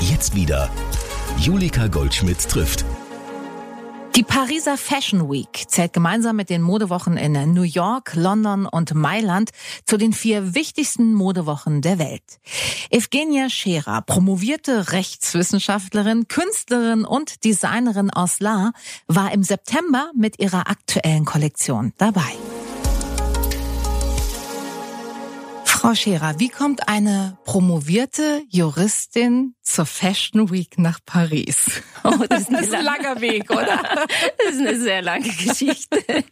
Jetzt wieder. Julika Goldschmidt trifft. Die Pariser Fashion Week zählt gemeinsam mit den Modewochen in New York, London und Mailand zu den vier wichtigsten Modewochen der Welt. Evgenia Scherer, promovierte Rechtswissenschaftlerin, Künstlerin und Designerin aus La, war im September mit ihrer aktuellen Kollektion dabei. Frau Scherer, wie kommt eine promovierte Juristin zur Fashion Week nach Paris? Oh, das ist, das ist ein langer Weg, oder? Das ist eine sehr lange Geschichte,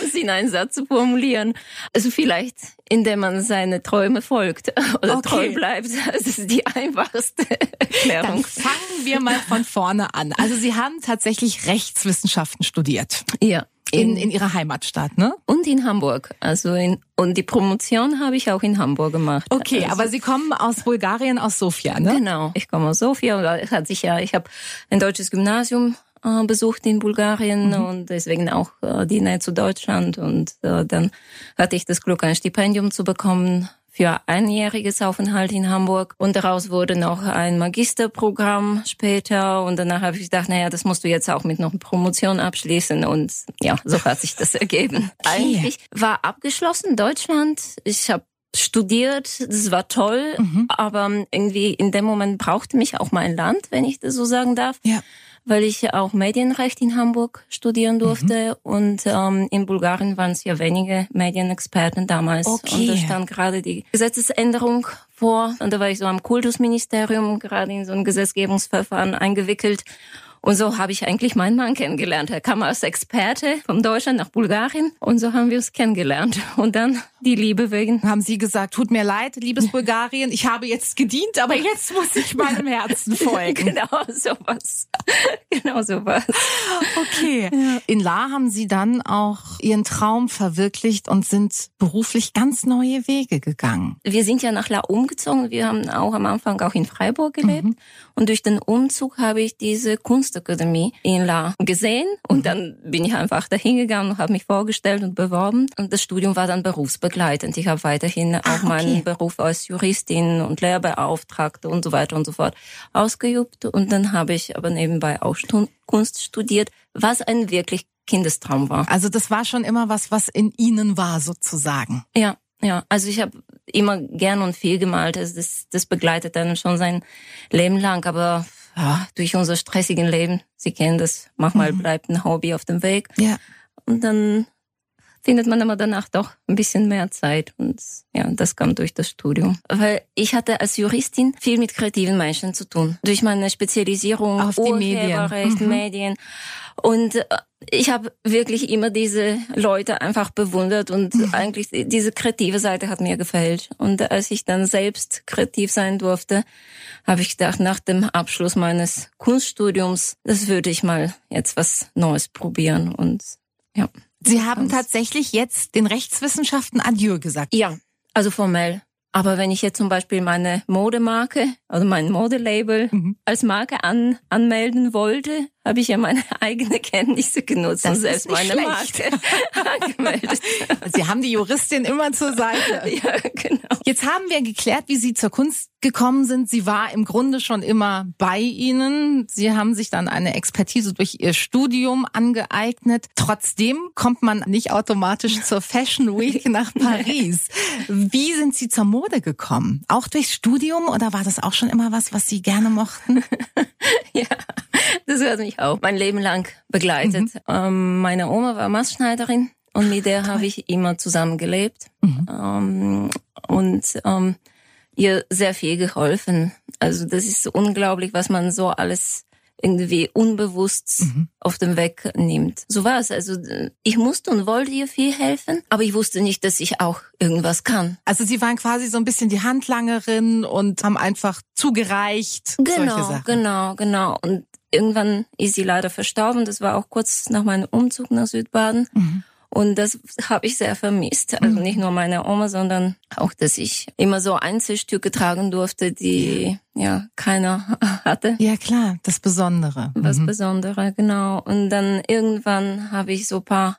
um sie in einen Satz zu formulieren. Also vielleicht, indem man seine Träume folgt oder okay. treu bleibt. Das ist die einfachste Erklärung. Dann fangen wir mal von vorne an. Also Sie haben tatsächlich Rechtswissenschaften studiert. Ja. In, in ihrer Heimatstadt, ne? Und in Hamburg. Also in, und die Promotion habe ich auch in Hamburg gemacht. Okay, also, aber Sie kommen aus Bulgarien, aus Sofia, ne? Genau, ich komme aus Sofia. Es hat sich ja, ich habe ein deutsches Gymnasium äh, besucht in Bulgarien mhm. und deswegen auch äh, die Nähe zu Deutschland. Und äh, dann hatte ich das Glück, ein Stipendium zu bekommen für einjähriges Aufenthalt in Hamburg und daraus wurde noch ein Magisterprogramm später und danach habe ich gedacht, naja, das musst du jetzt auch mit noch einer Promotion abschließen und ja, so hat sich das ergeben. Okay. Eigentlich war abgeschlossen Deutschland. Ich habe studiert, das war toll, mhm. aber irgendwie in dem Moment brauchte mich auch mein Land, wenn ich das so sagen darf. Ja weil ich auch Medienrecht in Hamburg studieren durfte mhm. und ähm, in Bulgarien waren es ja wenige Medienexperten damals okay. und da stand gerade die Gesetzesänderung vor und da war ich so am Kultusministerium gerade in so ein Gesetzgebungsverfahren eingewickelt und so habe ich eigentlich meinen Mann kennengelernt. Er kam als Experte von Deutschland nach Bulgarien und so haben wir uns kennengelernt. Und dann die Liebe wegen. Haben Sie gesagt, tut mir leid, liebes Bulgarien, ich habe jetzt gedient, aber jetzt muss ich meinem Herzen folgen. genau sowas. genau sowas. Okay. Ja. In La haben Sie dann auch Ihren Traum verwirklicht und sind beruflich ganz neue Wege gegangen. Wir sind ja nach La umgezogen. Wir haben auch am Anfang auch in Freiburg gelebt. Mhm. Und durch den Umzug habe ich diese Kunstakademie in La gesehen. Und mhm. dann bin ich einfach dahin gegangen und habe mich vorgestellt und beworben. Und das Studium war dann berufsbegleitend. Ich habe weiterhin auch okay. meinen Beruf als Juristin und Lehrbeauftragte und so weiter und so fort ausgeübt. Und dann habe ich aber nebenbei auch Kunst studiert, was ein wirklich Kindestraum war. Also das war schon immer was, was in Ihnen war sozusagen. Ja, ja, also ich habe immer gern und viel gemalt. Also das, das begleitet dann schon sein Leben lang. Aber ja, durch unser stressigen Leben, Sie kennen das, manchmal mhm. bleibt ein Hobby auf dem Weg. Ja. Und dann findet man aber danach doch ein bisschen mehr Zeit. Und ja, das kam durch das Studium. Weil ich hatte als Juristin viel mit kreativen Menschen zu tun. Durch meine Spezialisierung auf die Medien. Mhm. Medien. Und äh, ich habe wirklich immer diese Leute einfach bewundert und mhm. eigentlich diese kreative Seite hat mir gefällt. Und als ich dann selbst kreativ sein durfte, habe ich gedacht, nach dem Abschluss meines Kunststudiums, das würde ich mal jetzt was Neues probieren. Und ja. Sie haben tatsächlich jetzt den Rechtswissenschaften Adieu gesagt. Ja, also formell. Aber wenn ich jetzt zum Beispiel meine Modemarke oder mein Modelabel mhm. als Marke an, anmelden wollte, habe ich ja meine eigene Kenntnisse genutzt das und selbst meine schlecht. Marke angemeldet. Sie haben die Juristin immer zur Seite. Ja, genau. Jetzt haben wir geklärt, wie Sie zur Kunst gekommen sind. Sie war im Grunde schon immer bei Ihnen. Sie haben sich dann eine Expertise durch Ihr Studium angeeignet. Trotzdem kommt man nicht automatisch zur Fashion Week nach Paris. Wie sind Sie zur Mode gekommen? Auch durchs Studium oder war das auch schon immer was, was Sie gerne mochten? ja, das hat mich auch mein Leben lang begleitet. Mhm. Ähm, meine Oma war Maßschneiderin und mit der habe ich immer zusammen gelebt mhm. ähm, und ähm, ihr sehr viel geholfen. Also das ist so unglaublich, was man so alles irgendwie unbewusst mhm. auf dem Weg nimmt. So war es. Also ich musste und wollte ihr viel helfen, aber ich wusste nicht, dass ich auch irgendwas kann. Also sie waren quasi so ein bisschen die Handlangerin und haben einfach zugereicht. Genau, genau, genau. Und irgendwann ist sie leider verstorben. Das war auch kurz nach meinem Umzug nach Südbaden. Mhm. Und das habe ich sehr vermisst. Also mhm. nicht nur meine Oma, sondern auch, dass ich immer so Einzelstücke tragen durfte, die ja keiner hatte. Ja klar, das Besondere. Was mhm. Besondere, genau. Und dann irgendwann habe ich so paar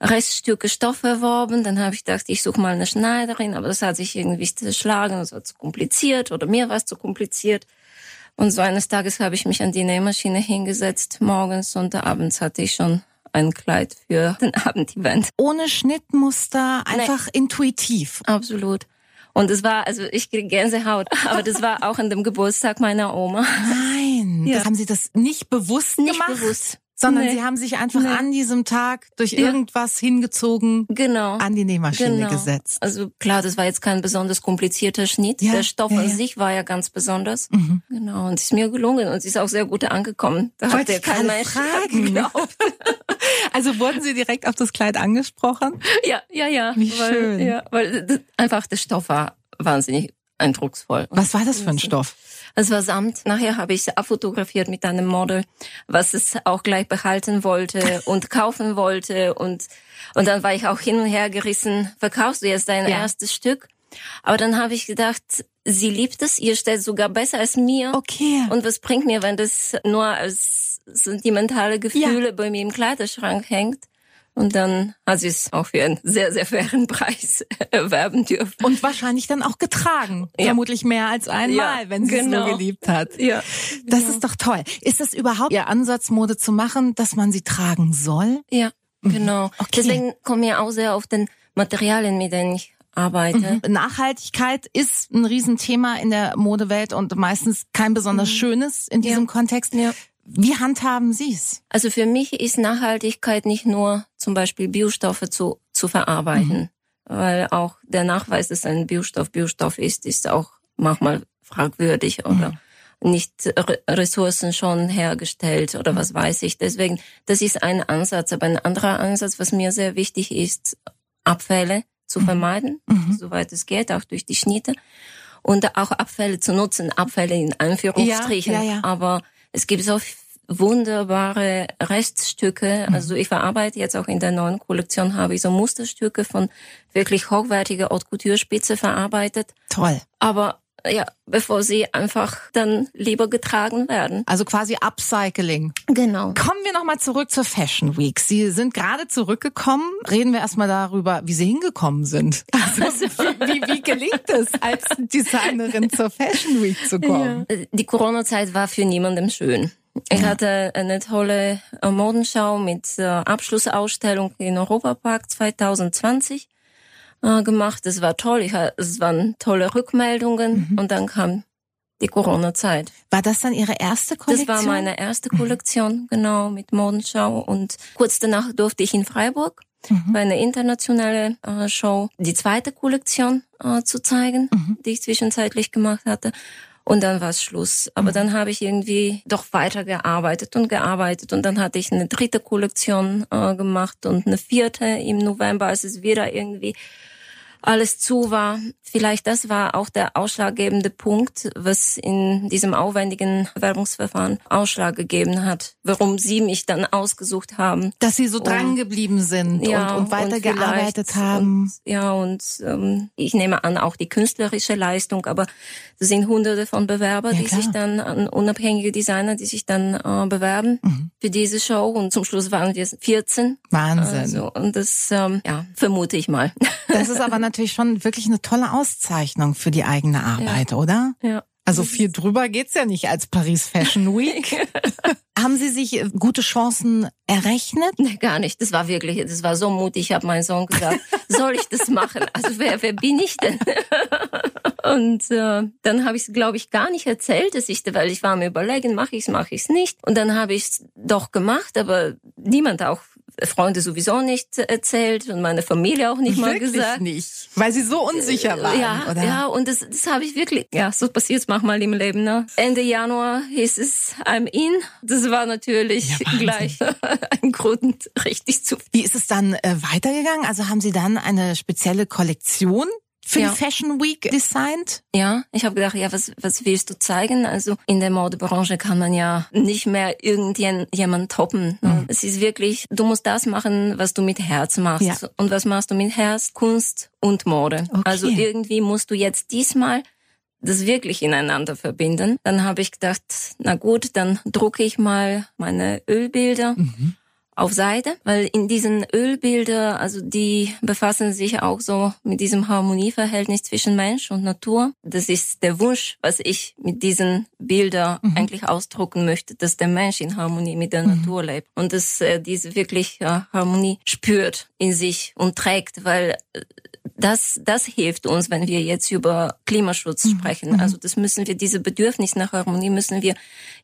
Reststücke Stoff erworben. Dann habe ich gedacht, ich suche mal eine Schneiderin, aber das hat sich irgendwie zerschlagen, das war zu kompliziert oder mir war es zu kompliziert. Und so eines Tages habe ich mich an die Nähmaschine hingesetzt morgens und abends hatte ich schon ein Kleid für den Abendevent. Ohne Schnittmuster, einfach nee. intuitiv. Absolut. Und es war, also ich kriege Gänsehaut, aber das war auch an dem Geburtstag meiner Oma. Nein, ja. haben Sie das nicht bewusst nicht gemacht? Nicht bewusst sondern nee. sie haben sich einfach nee. an diesem Tag durch ja. irgendwas hingezogen, genau. an die Nähmaschine genau. gesetzt. Also klar, das war jetzt kein besonders komplizierter Schnitt. Ja. Der Stoff ja, an sich war ja ganz besonders. Mhm. Genau, und es ist mir gelungen und sie ist auch sehr gut angekommen. Da hat der kein Mensch fragen. also wurden Sie direkt auf das Kleid angesprochen? Ja, ja, ja. Wie weil, schön. Ja, weil das, einfach der Stoff war wahnsinnig eindrucksvoll. Was war das für ein Stoff? Es war Samt. Nachher habe ich es abfotografiert mit einem Model, was es auch gleich behalten wollte und kaufen wollte. Und, und dann war ich auch hin und her gerissen. Verkaufst du jetzt dein ja. erstes Stück? Aber dann habe ich gedacht, sie liebt es, ihr stellt sogar besser als mir. Okay. Und was bringt mir, wenn das nur als sentimentale Gefühle ja. bei mir im Kleiderschrank hängt? Und dann hat sie es auch für einen sehr, sehr fairen Preis erwerben dürfen. Und wahrscheinlich dann auch getragen. Ja. Vermutlich mehr als einmal, ja, wenn sie genau. es so geliebt hat. Ja. Das genau. ist doch toll. Ist das überhaupt Ihr Ansatz, Mode zu machen, dass man sie tragen soll? Ja, mhm. genau. Okay. Deswegen komme ich auch sehr auf den Materialien, mit denen ich arbeite. Mhm. Nachhaltigkeit ist ein Riesenthema in der Modewelt und meistens kein besonders mhm. schönes in diesem ja. Kontext. Ja. Wie handhaben Sie es? Also für mich ist Nachhaltigkeit nicht nur zum Beispiel Biostoffe zu, zu verarbeiten, mhm. weil auch der Nachweis, dass ein Biostoff Biostoff ist, ist auch manchmal fragwürdig oder mhm. nicht Ressourcen schon hergestellt oder was weiß ich. Deswegen, das ist ein Ansatz. Aber ein anderer Ansatz, was mir sehr wichtig ist, Abfälle zu mhm. vermeiden, mhm. soweit es geht, auch durch die Schnitte. Und auch Abfälle zu nutzen, Abfälle in Anführungsstrichen. Ja, ja, ja. Aber es gibt so wunderbare Reststücke. Mhm. Also ich verarbeite jetzt auch in der neuen Kollektion, habe ich so Musterstücke von wirklich hochwertiger Haute Couture Spitze verarbeitet. Toll. Aber ja, bevor sie einfach dann lieber getragen werden. Also quasi Upcycling. Genau. Kommen wir nochmal zurück zur Fashion Week. Sie sind gerade zurückgekommen. Reden wir erstmal darüber, wie Sie hingekommen sind. Also, wie, wie, wie gelingt es, als Designerin zur Fashion Week zu kommen? Ja. Die Corona-Zeit war für niemandem schön. Ich hatte eine tolle Modenschau mit äh, Abschlussausstellung in Europapark 2020 äh, gemacht. Es war toll. Ich, es waren tolle Rückmeldungen mhm. und dann kam die Corona-Zeit. War das dann Ihre erste Kollektion? Das war meine erste. Kollektion, mhm. genau, mit Modenschau. Und kurz danach durfte ich in Freiburg mhm. bei einer internationalen äh, Show die zweite Kollektion äh, zu zeigen, mhm. die ich zwischenzeitlich gemacht hatte. Und dann war es Schluss. Aber mhm. dann habe ich irgendwie doch weitergearbeitet und gearbeitet. Und dann hatte ich eine dritte Kollektion äh, gemacht und eine vierte im November, als es wieder irgendwie alles zu war. Vielleicht das war auch der ausschlaggebende Punkt, was in diesem aufwendigen Werbungsverfahren Ausschlag gegeben hat, warum Sie mich dann ausgesucht haben. Dass Sie so dran geblieben sind ja, und, und weitergearbeitet haben. Und, ja, und ähm, ich nehme an, auch die künstlerische Leistung, aber es sind hunderte von Bewerbern, ja, die sich dann, an unabhängige Designer, die sich dann äh, bewerben mhm. Für diese Show und zum Schluss waren wir 14. Wahnsinn. Also, und das, ähm, ja, vermute ich mal. Das ist aber natürlich schon wirklich eine tolle Auszeichnung für die eigene Arbeit, ja. oder? Ja. Also viel drüber geht's ja nicht als Paris Fashion Week. Haben Sie sich äh, gute Chancen errechnet? Nee, gar nicht. Das war wirklich, das war so mutig. Ich habe meinen Sohn gesagt, soll ich das machen? Also wer, wer bin ich denn? Und äh, dann habe ich es, glaube ich, gar nicht erzählt, dass ich, weil ich war mir überlegen, mache ich es, mache ich es nicht. Und dann habe ich es doch gemacht, aber niemand auch Freunde sowieso nicht erzählt und meine Familie auch nicht wirklich mal gesagt. nicht, weil sie so unsicher waren, ja, oder? Ja, und das, das habe ich wirklich, ja, so passiert es manchmal im Leben. Ne? Ende Januar hieß es I'm in. Das war natürlich ja, gleich ein Grund, richtig zu. Wie ist es dann äh, weitergegangen? Also haben Sie dann eine spezielle Kollektion für ja. die Fashion Week designt? Ja, ich habe gedacht, ja, was, was willst du zeigen? Also in der Modebranche kann man ja nicht mehr irgendjemand toppen. Mhm. Es ist wirklich, du musst das machen, was du mit Herz machst. Ja. Und was machst du mit Herz? Kunst und Mode. Okay. Also irgendwie musst du jetzt diesmal das wirklich ineinander verbinden. Dann habe ich gedacht, na gut, dann drucke ich mal meine Ölbilder. Mhm auf Seide, weil in diesen Ölbilder, also die befassen sich auch so mit diesem Harmonieverhältnis zwischen Mensch und Natur. Das ist der Wunsch, was ich mit diesen Bildern mhm. eigentlich ausdrucken möchte, dass der Mensch in Harmonie mit der mhm. Natur lebt und dass er diese wirklich Harmonie spürt in sich und trägt, weil äh, das, das hilft uns, wenn wir jetzt über Klimaschutz mhm. sprechen. Mhm. Also das müssen wir, diese Bedürfnis nach Harmonie müssen wir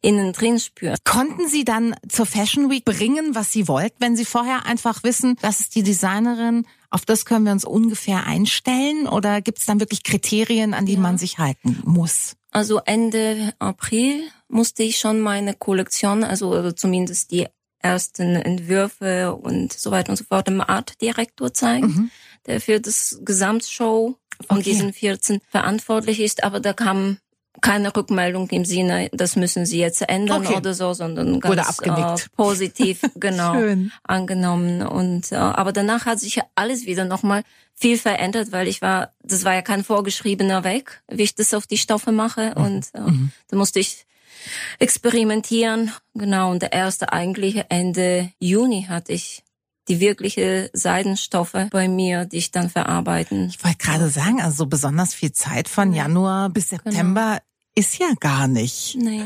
innen drin spüren. Konnten Sie dann zur Fashion Week bringen, was Sie wollten, wenn Sie vorher einfach wissen, das ist die Designerin, auf das können wir uns ungefähr einstellen? Oder gibt es dann wirklich Kriterien, an die ja. man sich halten muss? Also Ende April musste ich schon meine Kollektion, also, also zumindest die ersten Entwürfe und so weiter und so fort dem Artdirektor zeigen. Mhm der für das Gesamtshow von okay. diesen 14 verantwortlich ist. Aber da kam keine Rückmeldung im Sinne, das müssen Sie jetzt ändern okay. oder so, sondern ganz äh, positiv genau angenommen. Und äh, aber danach hat sich alles wieder nochmal viel verändert, weil ich war, das war ja kein vorgeschriebener Weg, wie ich das auf die Stoffe mache. Mhm. Und äh, mhm. da musste ich experimentieren. Genau, und der erste eigentliche Ende Juni hatte ich die wirkliche Seidenstoffe bei mir, die ich dann verarbeiten. Ich wollte gerade sagen, also besonders viel Zeit von Januar bis genau. September. Ist ja gar nicht. Nee.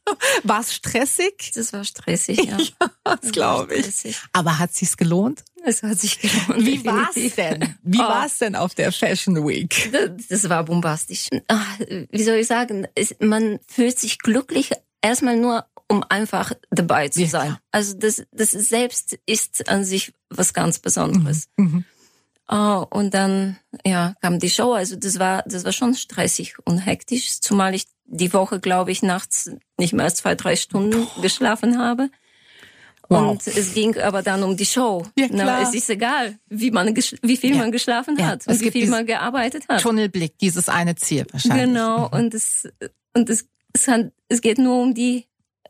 war es stressig? Das war stressig, ja. ja das glaube ich. Aber hat sich's gelohnt? Es hat sich gelohnt. Wie war es denn? Wie oh. war es denn auf der Fashion Week? Das, das war bombastisch. Ach, wie soll ich sagen? Es, man fühlt sich glücklich erstmal nur um einfach dabei zu sein. Ja. Also das, das selbst ist an sich was ganz Besonderes. Mhm. Uh, und dann ja kam die Show. Also das war das war schon stressig und hektisch, zumal ich die Woche, glaube ich, nachts nicht mehr als zwei drei Stunden Boah. geschlafen habe. Wow. Und es ging aber dann um die Show. Ja, klar. Na, es ist egal, wie man wie viel ja. man geschlafen ja. hat und wie viel man gearbeitet hat. Tunnelblick, dieses eine Ziel wahrscheinlich. Genau. Mhm. Und es und es es, hat, es geht nur um die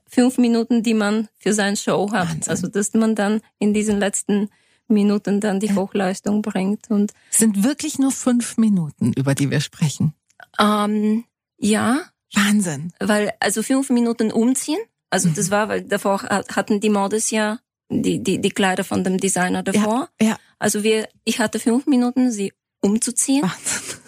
fünf Minuten, die man für seine Show hat. Wahnsinn. Also dass man dann in diesen letzten Minuten dann die Hochleistung bringt. Und sind wirklich nur fünf Minuten, über die wir sprechen. Ähm, ja. Wahnsinn. Weil also fünf Minuten umziehen. Also mhm. das war, weil davor hatten die Models ja die, die, die Kleider von dem Designer davor. Ja, ja. Also wir, ich hatte fünf Minuten, sie umzuziehen. Wahnsinn.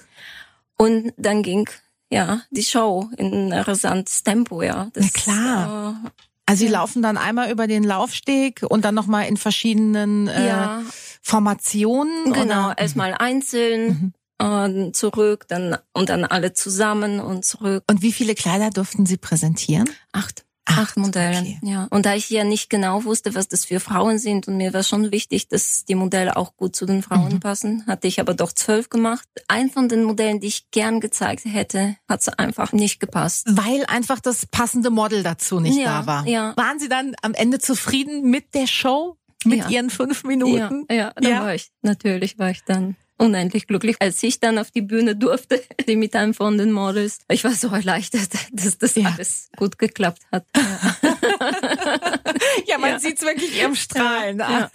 Und dann ging ja, die Show in rasantes Tempo, ja. Das, Na klar. Äh, also sie laufen dann einmal über den Laufsteg und dann nochmal in verschiedenen äh, ja. Formationen. Genau, erstmal einzeln, mhm. äh, zurück, dann und dann alle zusammen und zurück. Und wie viele Kleider durften Sie präsentieren? Acht. Acht Modelle, okay. ja. Und da ich ja nicht genau wusste, was das für Frauen sind und mir war schon wichtig, dass die Modelle auch gut zu den Frauen mhm. passen, hatte ich aber doch zwölf gemacht. Ein von den Modellen, die ich gern gezeigt hätte, hat es einfach nicht gepasst. Weil einfach das passende Model dazu nicht ja, da war. Ja. Waren Sie dann am Ende zufrieden mit der Show? Mit ja. Ihren fünf Minuten? Ja, ja, dann war ich, natürlich war ich dann unendlich glücklich, als ich dann auf die Bühne durfte, die mit einem von den Models. Ich war so erleichtert, dass das ja. alles gut geklappt hat. Ja, ja man ja. sieht's wirklich ihrem Strahlen an.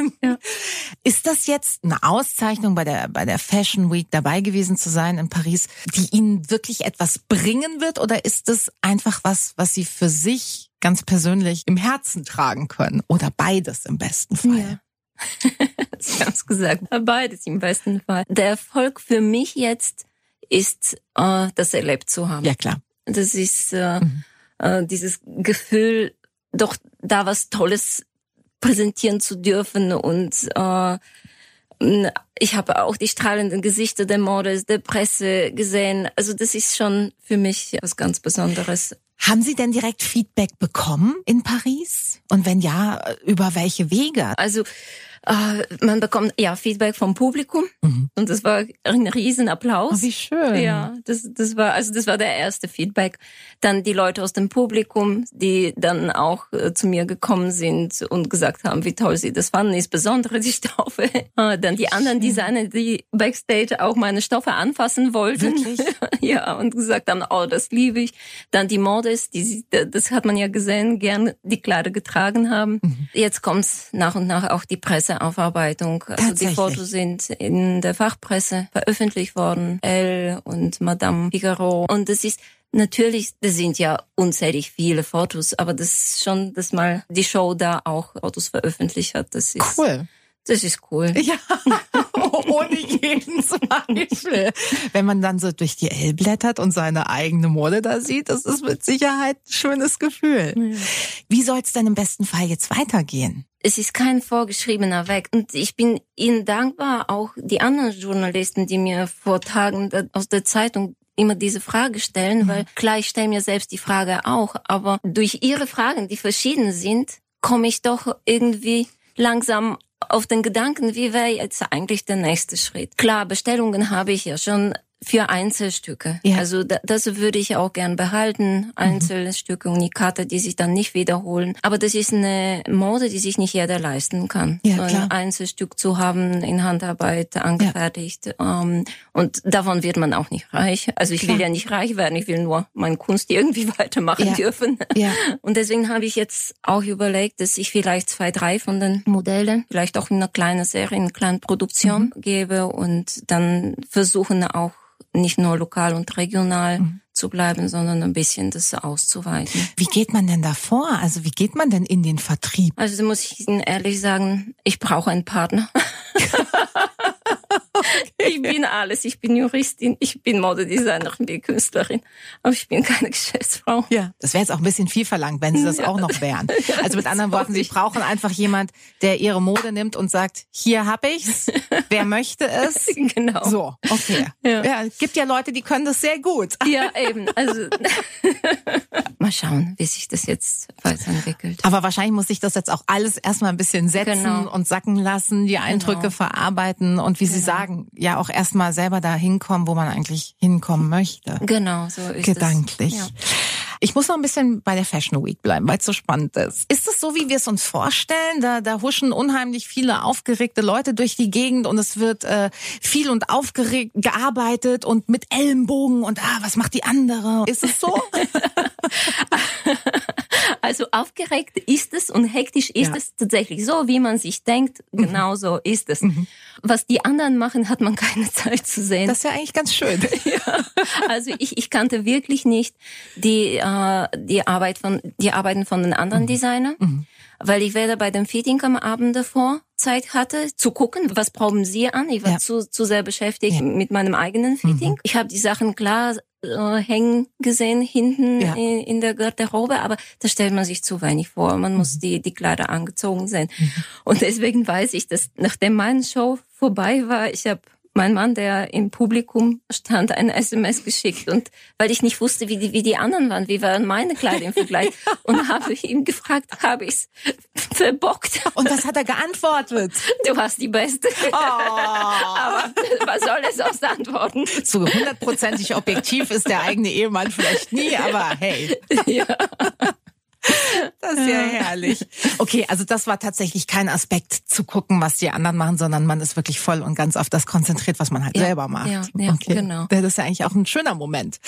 Ist das jetzt eine Auszeichnung bei der, bei der Fashion Week dabei gewesen zu sein in Paris, die Ihnen wirklich etwas bringen wird? Oder ist das einfach was, was Sie für sich ganz persönlich im Herzen tragen können? Oder beides im besten Fall? Sie haben es gesagt. Beides im besten Fall. Der Erfolg für mich jetzt ist, äh, das erlebt zu haben. Ja, klar. Das ist äh, mhm. äh, dieses Gefühl, doch da was Tolles präsentieren zu dürfen und äh, ich habe auch die strahlenden Gesichter der Models, der Presse gesehen. Also das ist schon für mich was ganz Besonderes. Haben Sie denn direkt Feedback bekommen in Paris? Und wenn ja, über welche Wege? Also äh, man bekommt ja Feedback vom Publikum mhm. und das war ein Riesenapplaus. Oh, wie schön. Ja, das, das war also das war der erste Feedback. Dann die Leute aus dem Publikum, die dann auch äh, zu mir gekommen sind und gesagt haben, wie toll sie das fanden, insbesondere die Stoffe. Äh, dann die anderen Designer, die backstage auch meine Stoffe anfassen wollten. Wirklich? ja, und gesagt haben, oh, das liebe ich. Dann die Models, die das hat man ja gesehen, gern die Kleider getragen haben. Mhm. Jetzt kommt's nach und nach auch die Presse Presseaufarbeitung. Also die Fotos sind in der Fachpresse veröffentlicht worden, Elle und Madame Figaro. Und das ist Natürlich, das sind ja unzählig viele Fotos, aber das ist schon, dass mal die Show da auch Fotos veröffentlicht hat. Das ist cool. Das ist cool. Ja, ohne jeden Zweifel. Wenn man dann so durch die L blättert und seine eigene Mode da sieht, das ist mit Sicherheit ein schönes Gefühl. Ja. Wie soll es denn im besten Fall jetzt weitergehen? Es ist kein vorgeschriebener Weg. Und ich bin Ihnen dankbar, auch die anderen Journalisten, die mir vor Tagen aus der Zeitung immer diese Frage stellen, mhm. weil klar, ich stelle mir selbst die Frage auch, aber durch ihre Fragen, die verschieden sind, komme ich doch irgendwie langsam auf den Gedanken, wie wäre jetzt eigentlich der nächste Schritt? Klar, Bestellungen habe ich ja schon für Einzelstücke. Ja. Also da, das würde ich auch gern behalten. Einzelstücke, mhm. Unikate, die sich dann nicht wiederholen. Aber das ist eine Mode, die sich nicht jeder leisten kann. Ja, so ein klar. Einzelstück zu haben, in Handarbeit angefertigt. Ja. Ähm, und davon wird man auch nicht reich. Also ich klar. will ja nicht reich werden, ich will nur meine Kunst irgendwie weitermachen ja. dürfen. Ja. Und deswegen habe ich jetzt auch überlegt, dass ich vielleicht zwei, drei von den Modellen, vielleicht auch in einer kleinen Serie, in einer kleinen Produktion mhm. gebe und dann versuchen auch nicht nur lokal und regional mhm. zu bleiben, sondern ein bisschen das auszuweiten. Wie geht man denn da vor? Also wie geht man denn in den Vertrieb? Also muss ich Ihnen ehrlich sagen, ich brauche einen Partner. Ich bin alles. Ich bin Juristin, ich bin Modedesignerin, ich bin Künstlerin, aber ich bin keine Geschäftsfrau. Ja, das wäre jetzt auch ein bisschen viel verlangt, wenn Sie das ja. auch noch wären. Also mit anderen Worten, Sie brauchen einfach jemand, der Ihre Mode nimmt und sagt, hier hab ich's, wer möchte es? Genau. So, okay. Ja. ja, gibt ja Leute, die können das sehr gut. Ja, eben. Also mal schauen, wie sich das jetzt weiterentwickelt. Aber wahrscheinlich muss sich das jetzt auch alles erstmal ein bisschen setzen genau. und sacken lassen, die Eindrücke genau. verarbeiten und wie Sie genau. Sagen, ja auch erstmal selber da hinkommen, wo man eigentlich hinkommen möchte. Genau, so ist Gedanklich. Es. Ja. Ich muss noch ein bisschen bei der Fashion Week bleiben, weil es so spannend ist. Ist es so, wie wir es uns vorstellen? Da, da huschen unheimlich viele aufgeregte Leute durch die Gegend und es wird äh, viel und aufgeregt gearbeitet und mit Ellenbogen und ah, was macht die andere? Ist es so? Also aufgeregt ist es und hektisch ist ja. es tatsächlich so, wie man sich denkt. Mhm. Genau so ist es. Mhm. Was die anderen machen, hat man keine Zeit zu sehen. Das ist ja eigentlich ganz schön. ja. Also ich, ich kannte wirklich nicht die äh, die Arbeit von die Arbeiten von den anderen mhm. Designern, mhm. weil ich weder bei dem Fitting am Abend davor Zeit hatte, zu gucken, was brauchen sie an. Ich war ja. zu, zu sehr beschäftigt ja. mit meinem eigenen Fitting. Mhm. Ich habe die Sachen klar äh, hängen gesehen hinten ja. in, in, der Garderobe, aber da stellt man sich zu wenig vor. Man muss mhm. die, die Kleider angezogen sein. Mhm. Und deswegen weiß ich, dass nachdem meine Show vorbei war, ich habe mein Mann, der im Publikum stand, eine SMS geschickt und weil ich nicht wusste, wie die, wie die anderen waren, wie waren meine Kleider im Vergleich und habe ich ihm gefragt, habe ich's verbockt. Und was hat er geantwortet? Du hast die Beste. Oh. Aber was soll er sonst antworten? So hundertprozentig objektiv ist der eigene Ehemann vielleicht nie, aber hey. Ja. Das ist ja herrlich. Okay, also das war tatsächlich kein Aspekt zu gucken, was die anderen machen, sondern man ist wirklich voll und ganz auf das konzentriert, was man halt ja, selber macht. Ja, ja okay. genau. Das ist ja eigentlich auch ein schöner Moment.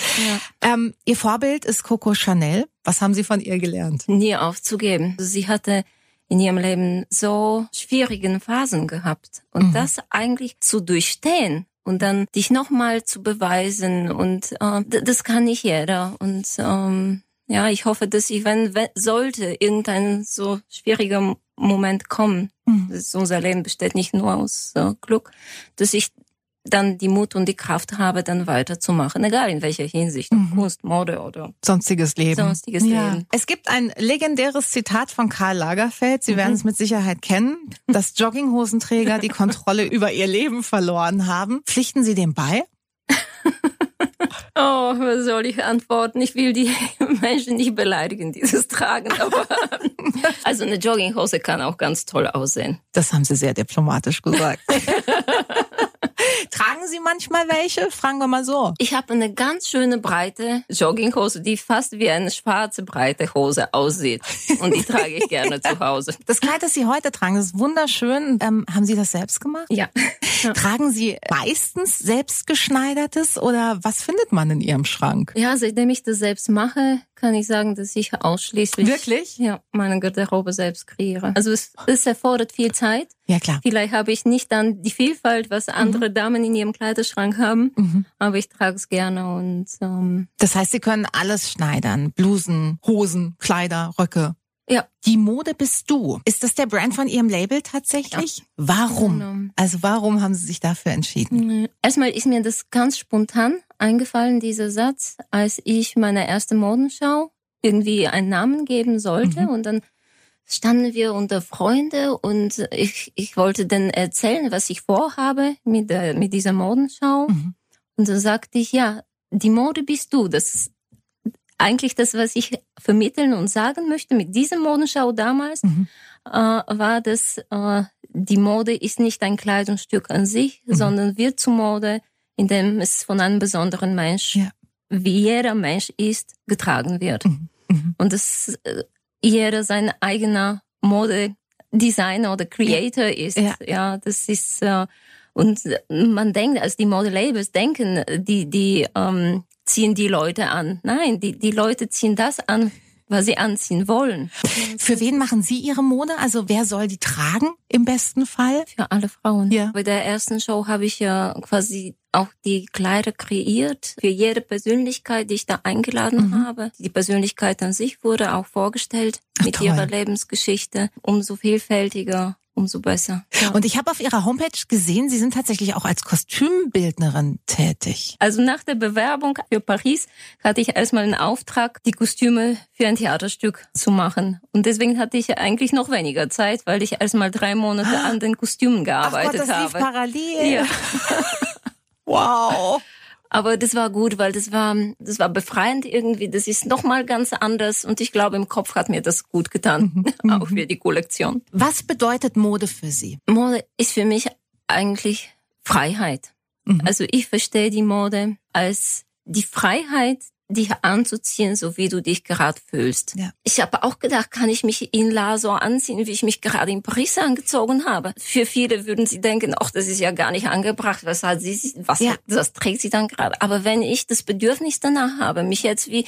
Ja. Ähm, ihr Vorbild ist Coco Chanel. Was haben Sie von ihr gelernt? Nie aufzugeben. Also sie hatte in ihrem Leben so schwierigen Phasen gehabt und mhm. das eigentlich zu durchstehen und dann dich nochmal zu beweisen und äh, das kann nicht jeder und ähm, ja, ich hoffe, dass ich, wenn, wenn sollte irgendein so schwieriger Moment kommen, mhm. dass unser Leben besteht nicht nur aus äh, Glück, dass ich dann die Mut und die Kraft habe, dann weiterzumachen, egal in welcher Hinsicht, mhm. Kunst, Mode oder sonstiges Leben. Sonstiges ja. Leben. Es gibt ein legendäres Zitat von Karl Lagerfeld, Sie mhm. werden es mit Sicherheit kennen, dass Jogginghosenträger die Kontrolle über ihr Leben verloren haben. Pflichten Sie dem bei? Oh, was soll ich antworten? Ich will die Menschen nicht beleidigen, die das tragen, aber also eine Jogginghose kann auch ganz toll aussehen. Das haben Sie sehr diplomatisch gesagt. Tragen Sie manchmal welche? Fragen wir mal so. Ich habe eine ganz schöne breite Jogginghose, die fast wie eine schwarze breite Hose aussieht. Und die trage ich gerne zu Hause. Das Kleid, das Sie heute tragen, ist wunderschön. Ähm, haben Sie das selbst gemacht? Ja. Tragen Sie meistens selbstgeschneidertes oder was findet man in Ihrem Schrank? Ja, seitdem ich das selbst mache, kann ich sagen, dass ich ausschließlich Wirklich? ja, meine Garderobe selbst kreiere. Also es, es erfordert viel Zeit. Ja, klar. Vielleicht habe ich nicht dann die Vielfalt, was andere Damen in ihrem Kleiderschrank haben, Mhm. aber ich trage es gerne und ähm, Das heißt, Sie können alles schneidern. Blusen, Hosen, Kleider, Röcke. ja. Die Mode bist du. Ist das der Brand von Ihrem Label tatsächlich? Warum? Genau. Also warum haben Sie sich dafür entschieden? Erstmal ist mir das ganz spontan eingefallen, dieser Satz, als ich meine erste Modenschau irgendwie einen Namen geben sollte Mhm. und dann standen wir unter Freunde und ich, ich wollte dann erzählen, was ich vorhabe mit, der, mit dieser Modenschau. Mhm. Und dann sagte ich, ja, die Mode bist du. Das ist eigentlich das, was ich vermitteln und sagen möchte mit dieser Modenschau damals, Mhm. äh, war, dass äh, die Mode ist nicht ein Kleidungsstück an sich, Mhm. sondern wird zur Mode, indem es von einem besonderen Mensch, Ja. wie jeder Mensch ist, getragen wird. Mhm. Mhm. Und dass äh, jeder sein eigener Modedesigner oder Creator ist. Ja. ja, das ist äh, und man denkt, als die Modelabels denken, die die ähm, ziehen die Leute an. Nein, die die Leute ziehen das an, was sie anziehen wollen. Für wen machen Sie Ihre Mode? Also wer soll die tragen im besten Fall? Für alle Frauen. Ja. Bei der ersten Show habe ich ja quasi auch die Kleider kreiert für jede Persönlichkeit, die ich da eingeladen Mhm. habe. Die Persönlichkeit an sich wurde auch vorgestellt Ach, mit toll. ihrer Lebensgeschichte. Umso vielfältiger, umso besser. Ja. Und ich habe auf Ihrer Homepage gesehen, Sie sind tatsächlich auch als Kostümbildnerin tätig. Also nach der Bewerbung für Paris hatte ich erstmal einen Auftrag, die Kostüme für ein Theaterstück zu machen. Und deswegen hatte ich eigentlich noch weniger Zeit, weil ich erstmal drei Monate an den Kostümen gearbeitet Ach Gott, das lief habe. parallel. Ja. Wow. Aber das war gut, weil das war, das war befreiend irgendwie. Das ist nochmal ganz anders. Und ich glaube, im Kopf hat mir das gut getan. Auch für die Kollektion. Was bedeutet Mode für Sie? Mode ist für mich eigentlich Freiheit. Mhm. Also ich verstehe die Mode als die Freiheit, dich anzuziehen, so wie du dich gerade fühlst. Ja. Ich habe auch gedacht, kann ich mich in La so anziehen, wie ich mich gerade in Paris angezogen habe? Für viele würden sie denken, ach, das ist ja gar nicht angebracht. Was hat sie, was, Ja. was trägt sie dann gerade? Aber wenn ich das Bedürfnis danach habe, mich jetzt wie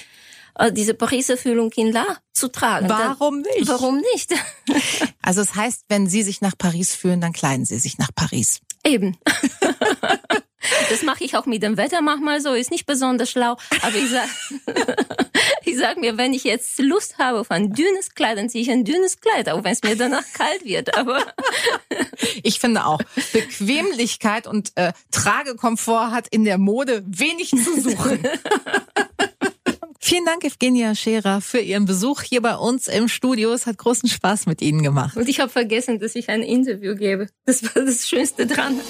äh, diese Pariser Fühlung in La zu tragen, Warum dann, nicht? Warum nicht? Also es heißt, wenn Sie sich nach Paris fühlen, dann kleiden Sie sich nach Paris. Eben. Das mache ich auch mit dem Wetter manchmal so, ist nicht besonders schlau, aber ich sag, ich sag mir, wenn ich jetzt Lust habe auf ein dünnes Kleid, dann ziehe ich ein dünnes Kleid, auch wenn es mir danach kalt wird. Aber Ich finde auch, Bequemlichkeit und äh, Tragekomfort hat in der Mode wenig zu suchen. Vielen Dank, Evgenia Scherer, für Ihren Besuch hier bei uns im Studio. Es hat großen Spaß mit Ihnen gemacht. und ich habe vergessen, dass ich ein Interview gebe. Das war das Schönste dran.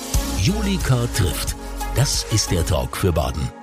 Julika trifft. Das ist der Talk für Baden.